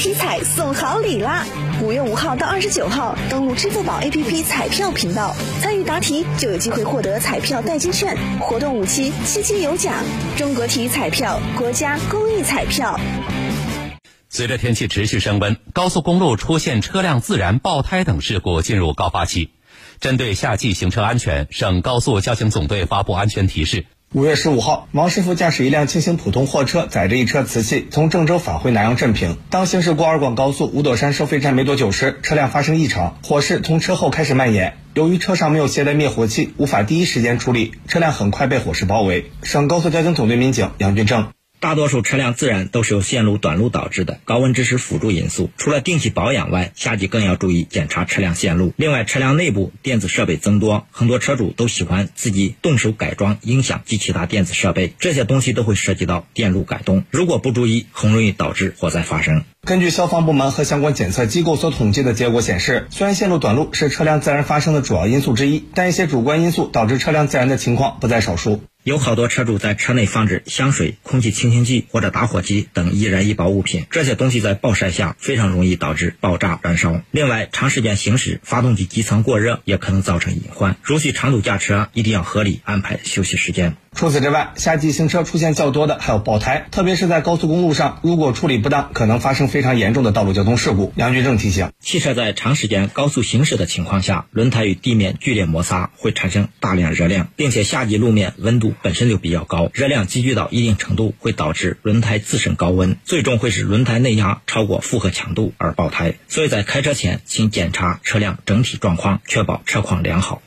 体彩送好礼啦！五月五号到二十九号，登录支付宝 APP 彩票频道，参与答题就有机会获得彩票代金券，活动五期，期期有奖。中国体育彩票，国家公益彩票。随着天气持续升温，高速公路出现车辆自燃、爆胎等事故进入高发期。针对夏季行车安全，省高速交警总队发布安全提示。五月十五号，王师傅驾驶一辆轻型普通货车，载着一车瓷器，从郑州返回南阳镇平。当行驶过二广高速五朵山收费站没多久时，车辆发生异常，火势从车后开始蔓延。由于车上没有携带灭火器，无法第一时间处理，车辆很快被火势包围。省高速交警总队民警杨俊正。大多数车辆自燃都是由线路短路导致的，高温只是辅助因素。除了定期保养外，夏季更要注意检查车辆线路。另外，车辆内部电子设备增多，很多车主都喜欢自己动手改装音响及其他电子设备，这些东西都会涉及到电路改动，如果不注意，很容易导致火灾发生。根据消防部门和相关检测机构所统计的结果显示，虽然线路短路是车辆自燃发生的主要因素之一，但一些主观因素导致车辆自燃的情况不在少数。有好多车主在车内放置香水、空气清新剂或者打火机等易燃易爆物品，这些东西在暴晒下非常容易导致爆炸燃烧。另外，长时间行驶，发动机机舱过热也可能造成隐患。如需长途驾车，一定要合理安排休息时间。除此之外，夏季行车出现较多的还有爆胎，特别是在高速公路上，如果处理不当，可能发生非常严重的道路交通事故。杨军正提醒：汽车在长时间高速行驶的情况下，轮胎与地面剧烈摩擦，会产生大量热量，并且夏季路面温度本身就比较高，热量积聚到一定程度，会导致轮胎自身高温，最终会使轮胎内压超过负荷强度而爆胎。所以在开车前，请检查车辆整体状况，确保车况良好。